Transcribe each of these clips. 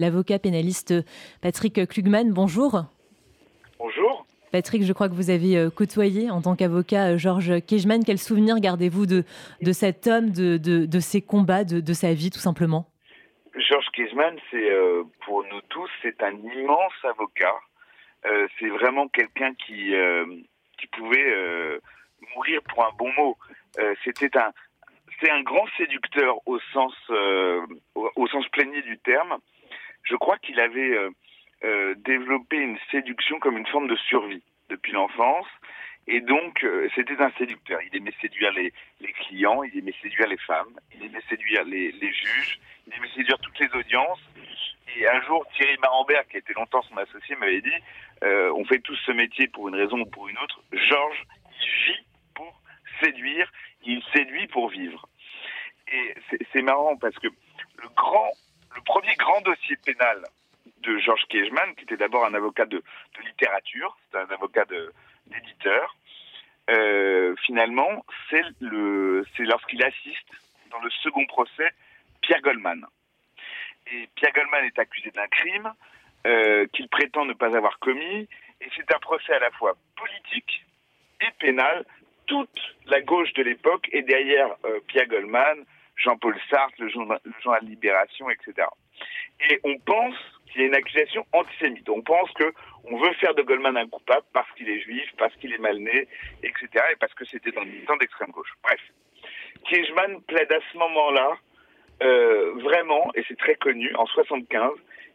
L'avocat pénaliste Patrick Klugman, bonjour. Bonjour. Patrick, je crois que vous avez euh, côtoyé en tant qu'avocat euh, Georges Kejman. Quel souvenir gardez-vous de, de cet homme, de, de, ses combats, de, sa vie tout simplement? Georges Kejman, c'est euh, pour nous tous, c'est un immense avocat. c'est vraiment quelqu'un qui, qui pouvait mourir pour un bon mot. C'était un, c'est un grand séducteur au sens, au, au, sens plénier du terme je crois qu'il avait euh, euh, développé une séduction comme une forme de survie depuis l'enfance. Et donc, euh, c'était un séducteur. Il aimait séduire les, clients, il aimait séduire les femmes, il aimait séduire les, les, juges, il aimait séduire toutes les audiences. Et un jour, Thierry Marambert, qui était longtemps son associé, m'avait dit On fait tous ce métier pour une raison ou pour une autre. Georges, il vit pour séduire, il séduit pour vivre. Et c'est marrant parce que le grand le premier grand dossier pénal de Georges Kejman, qui était d'abord un avocat de, littérature, c'est un avocat d'éditeur, euh, finalement, c'est lorsqu'il assiste dans le second procès Pierre Goldman. Et Pierre Goldman est accusé d'un crime euh, qu'il prétend ne pas avoir commis, et c'est un procès à la fois politique et pénal. Toute la gauche de l'époque est derrière euh, Pierre Goldman, Jean-Paul Sartre, le journal, le Libération, etc. Et on pense qu'il y a une accusation antisémite. On pense que on veut faire de Goldman un coupable parce qu'il est juif, parce qu'il est mal né, etc. Et parce que c'était un militant d'extrême gauche. Bref. Kiechman plaide à ce moment-là, euh, vraiment, et c'est très connu, en 75,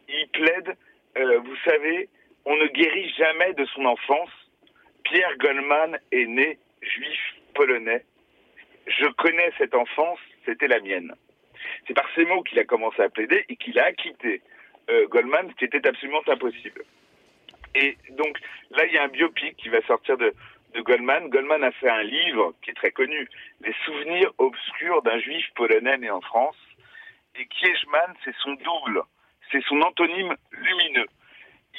il plaide, euh, vous savez, on ne guérit jamais de son enfance. Pierre Goldman est né juif polonais. Je connais cette enfance c'était la mienne. C'est par ces mots qu'il a commencé à plaider et qu'il a acquitté euh, Goldman, ce qui était absolument impossible. Et donc là, il y a un biopic qui va sortir de, Goldman. Goldman a fait un livre qui est très connu, Les souvenirs obscurs d'un juif polonais né en France. Et Kiechman, c'est son double, c'est son antonyme lumineux.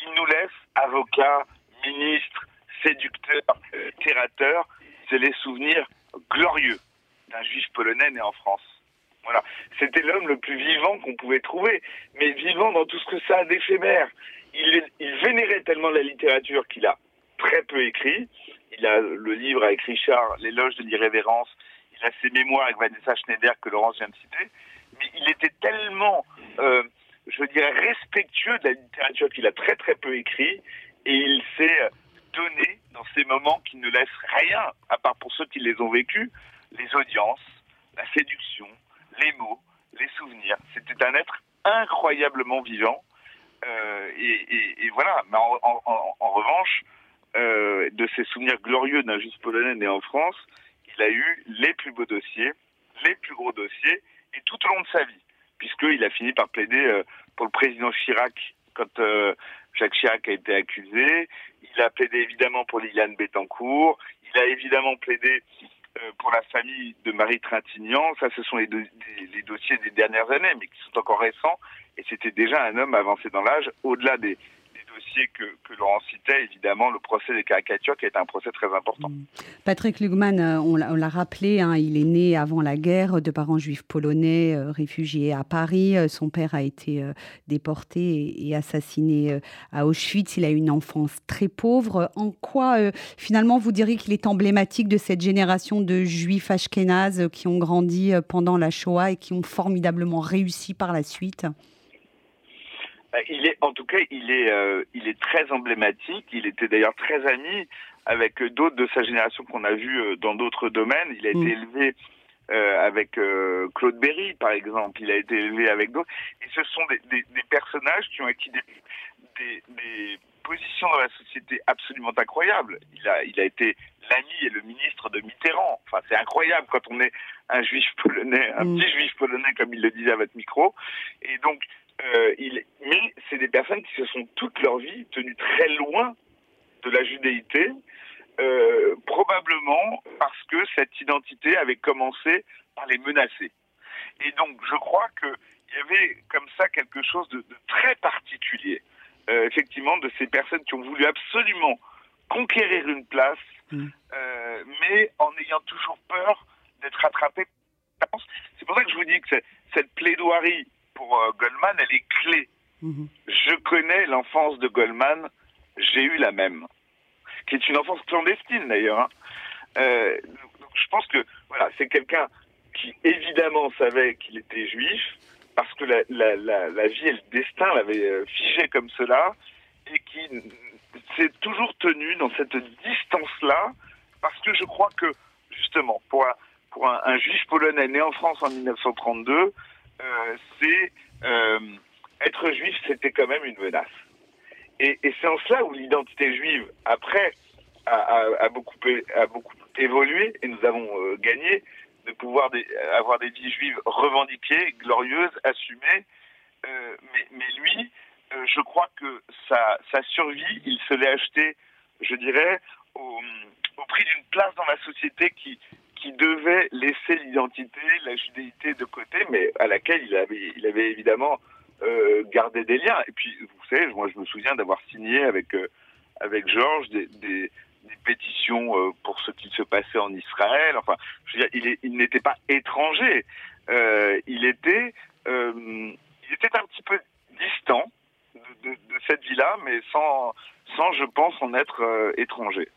Il nous laisse avocat, ministre, séducteur, littérateur, c'est les souvenirs glorieux un juif polonais né en France. Voilà. C'était l'homme le plus vivant qu'on pouvait trouver, mais vivant dans tout ce que ça a d'éphémère. Il, vénérait tellement la littérature qu'il a très peu écrit. Il a le livre avec Richard, L'éloge de l'irrévérence. Il a ses mémoires avec Vanessa Schneider que Laurence vient de citer. Mais il était tellement, euh, je dirais, respectueux de la littérature qu'il a très très peu écrit. Et il s'est donné dans ces moments qui ne laissent rien, à part pour ceux qui les ont vécus, les audiences, la séduction, les mots, les souvenirs. C'était un être incroyablement vivant. Euh, et, voilà. Mais en, revanche, euh, de ces souvenirs glorieux d'un juif polonais né en France, il a eu les plus beaux dossiers, les plus gros dossiers, et tout au long de sa vie, puisqu'il a fini par plaider euh, pour le président Chirac quand Jacques Chirac a été accusé. Il a plaidé évidemment pour Liliane Bettencourt. Il a évidemment plaidé pour la famille de Marie Trintignant, ça ce sont les, les, dossiers des dernières années, mais qui sont encore récents, et c'était déjà un homme avancé dans l'âge, au-delà des, dossier que, que Laurent citait, évidemment, le procès des caricatures, qui été un procès très important. Mm. Patrick Lugman, euh, on l'a rappelé, hein, il est né avant la guerre de parents juifs polonais, euh, réfugiés à Paris. Euh, son père a été déporté et, assassiné à Auschwitz. Il a eu une enfance très pauvre. En quoi, finalement, vous diriez qu'il est emblématique de cette génération de juifs ashkénazes qui ont grandi pendant la Shoah et qui ont formidablement réussi par la suite? Il est, en tout cas, il est, euh, il est très emblématique. Il était d'ailleurs très ami avec d'autres de sa génération qu'on a vu euh, dans d'autres domaines. Il a été mm. élevé euh, avec Claude Berry, par exemple. Il a été élevé avec d'autres. Et ce sont des, des, des, personnages qui ont acquis des, des, positions dans la société absolument incroyables. Il a, il a été l'ami et le ministre de Mitterrand. Enfin, c'est incroyable quand on est un juif polonais, un mm. petit juif polonais, comme il le disait à votre micro. Et donc, euh, il, mais c'est des personnes qui se sont toute leur vie tenues très loin de la judéité, euh, probablement parce que cette identité avait commencé par les menacer. Et donc, je crois qu'il y avait comme ça quelque chose de, très particulier, euh, effectivement, de ces personnes qui ont voulu absolument conquérir une place, mmh. mais en ayant toujours peur d'être rattrapées. C'est pour ça que je vous dis que cette plaidoirie pour euh, Goldman, elle est clé Mhm. Je connais l'enfance de Goldman, j'ai eu la même, qui est une enfance clandestine d'ailleurs. Hein. Euh, je pense que voilà, c'est quelqu'un qui évidemment savait qu'il était juif, parce que la, la, la, la vie et le destin l'avaient euh, figé comme cela, et qui s'est toujours tenu dans cette distance-là, parce que je crois que, justement, pour un, pour un, juif polonais né en France en 1932, euh, c'est euh, être juif, c'était quand même une menace. Et, c'est en cela où l'identité juive, après, a, beaucoup, évolué, et nous avons euh, gagné, de pouvoir avoir des vies juives revendiquées, glorieuses, assumées. Euh, mais, lui, euh, je crois que sa, survie, il se l'est acheté, je dirais, au prix d'une place dans la société qui, qui devait laisser l'identité, la judéité de côté, mais à laquelle il avait, évidemment euh, gardé des liens. Et puis, vous savez, moi, je me souviens d'avoir signé avec euh, avec Georges des, pétitions euh, pour ce qui se passait en Israël. Enfin, je veux dire, il, n'était pas étranger. Il était, il était un petit peu distant de cette vie-là, mais sans, sans, je pense, en être étranger.